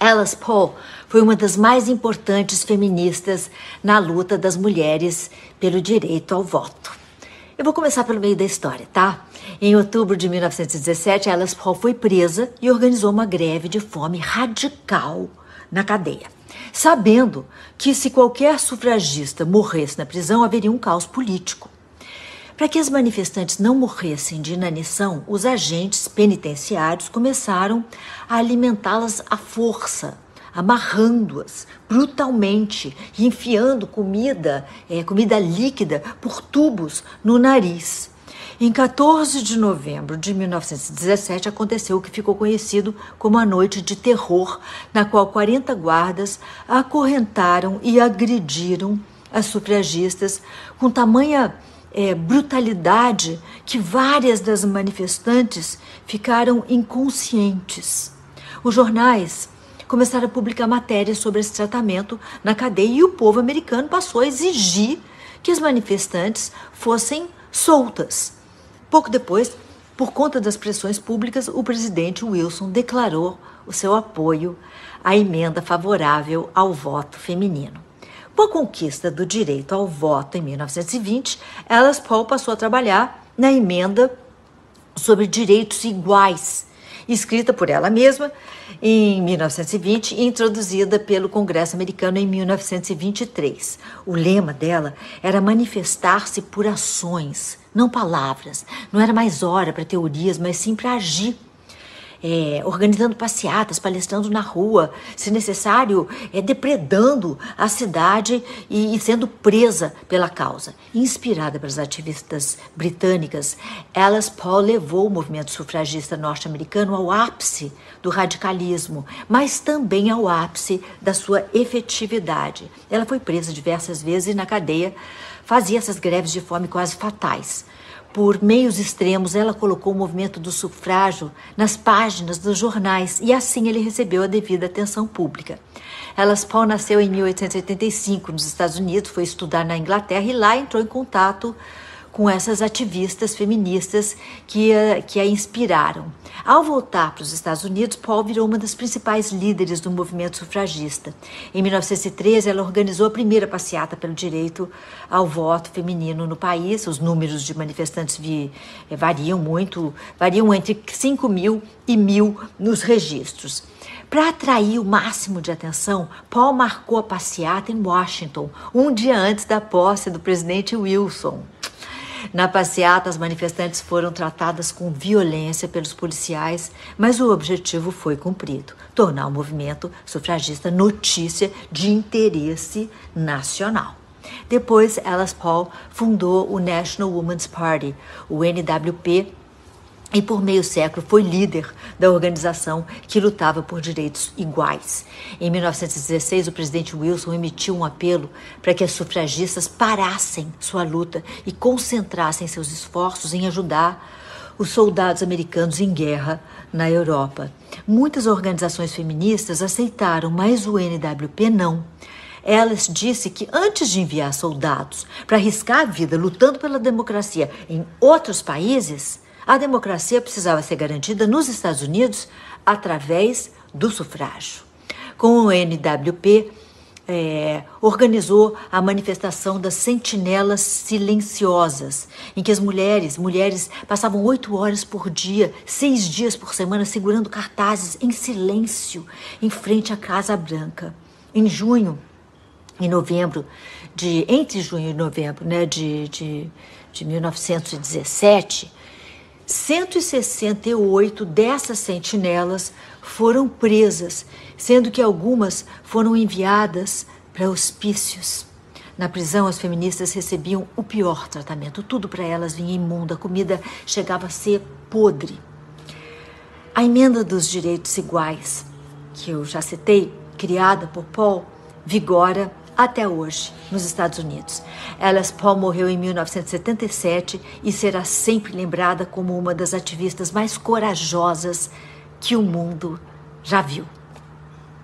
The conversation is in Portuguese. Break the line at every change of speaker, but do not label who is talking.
Alice Paul foi uma das mais importantes feministas na luta das mulheres pelo direito ao voto. Eu vou começar pelo meio da história, tá? Em outubro de 1917, Alice Paul foi presa e organizou uma greve de fome radical na cadeia, sabendo que se qualquer sufragista morresse na prisão, haveria um caos político. Para que as manifestantes não morressem de inanição, os agentes penitenciários começaram a alimentá-las à força, amarrando-as brutalmente e enfiando comida, é, comida líquida, por tubos no nariz. Em 14 de novembro de 1917 aconteceu o que ficou conhecido como a Noite de Terror, na qual 40 guardas acorrentaram e agrediram as sufragistas com tamanha é, brutalidade que várias das manifestantes ficaram inconscientes. Os jornais começaram a publicar matérias sobre esse tratamento na cadeia e o povo americano passou a exigir que as manifestantes fossem soltas. Pouco depois, por conta das pressões públicas, o presidente Wilson declarou o seu apoio à emenda favorável ao voto feminino. Com a conquista do direito ao voto em 1920, Alice Paul passou a trabalhar na emenda sobre direitos iguais, escrita por ela mesma em 1920 e introduzida pelo Congresso americano em 1923. O lema dela era manifestar-se por ações, não palavras. Não era mais hora para teorias, mas sim para agir é, organizando passeatas, palestrando na rua, se necessário, é, depredando a cidade e, e sendo presa pela causa. Inspirada pelas ativistas britânicas, Alice Paul levou o movimento sufragista norte-americano ao ápice do radicalismo, mas também ao ápice da sua efetividade. Ela foi presa diversas vezes e na cadeia fazia essas greves de fome quase fatais por meios extremos, ela colocou o movimento do sufrágio nas páginas dos jornais e assim ele recebeu a devida atenção pública. Alice Paul nasceu em 1885 nos Estados Unidos, foi estudar na Inglaterra e lá entrou em contato com essas ativistas feministas que a, que a inspiraram. Ao voltar para os Estados Unidos, Paul virou uma das principais líderes do movimento sufragista. Em 1913, ela organizou a primeira passeata pelo direito ao voto feminino no país. Os números de manifestantes vi, eh, variam muito, variam entre 5 mil e mil nos registros. Para atrair o máximo de atenção, Paul marcou a passeata em Washington, um dia antes da posse do presidente Wilson. Na passeata, as manifestantes foram tratadas com violência pelos policiais, mas o objetivo foi cumprido: tornar o movimento sufragista notícia de interesse nacional. Depois, Alice Paul fundou o National Women's Party, o NWP, e por meio século foi líder da organização que lutava por direitos iguais. Em 1916, o presidente Wilson emitiu um apelo para que as sufragistas parassem sua luta e concentrassem seus esforços em ajudar os soldados americanos em guerra na Europa. Muitas organizações feministas aceitaram, mas o NWP não. Alice disse que antes de enviar soldados para arriscar a vida lutando pela democracia em outros países, a democracia precisava ser garantida nos Estados Unidos através do sufrágio. Com o NWP, é, organizou a manifestação das sentinelas silenciosas, em que as mulheres, mulheres passavam oito horas por dia, seis dias por semana, segurando cartazes em silêncio em frente à Casa Branca. Em junho, em novembro, de entre junho e novembro, né, de, de, de 1917, 168 dessas sentinelas foram presas, sendo que algumas foram enviadas para hospícios. Na prisão, as feministas recebiam o pior tratamento. Tudo para elas vinha imundo, a comida chegava a ser podre. A emenda dos direitos iguais, que eu já citei, criada por Paul, vigora até hoje nos Estados Unidos. Alice Paul morreu em 1977 e será sempre lembrada como uma das ativistas mais corajosas que o mundo já viu.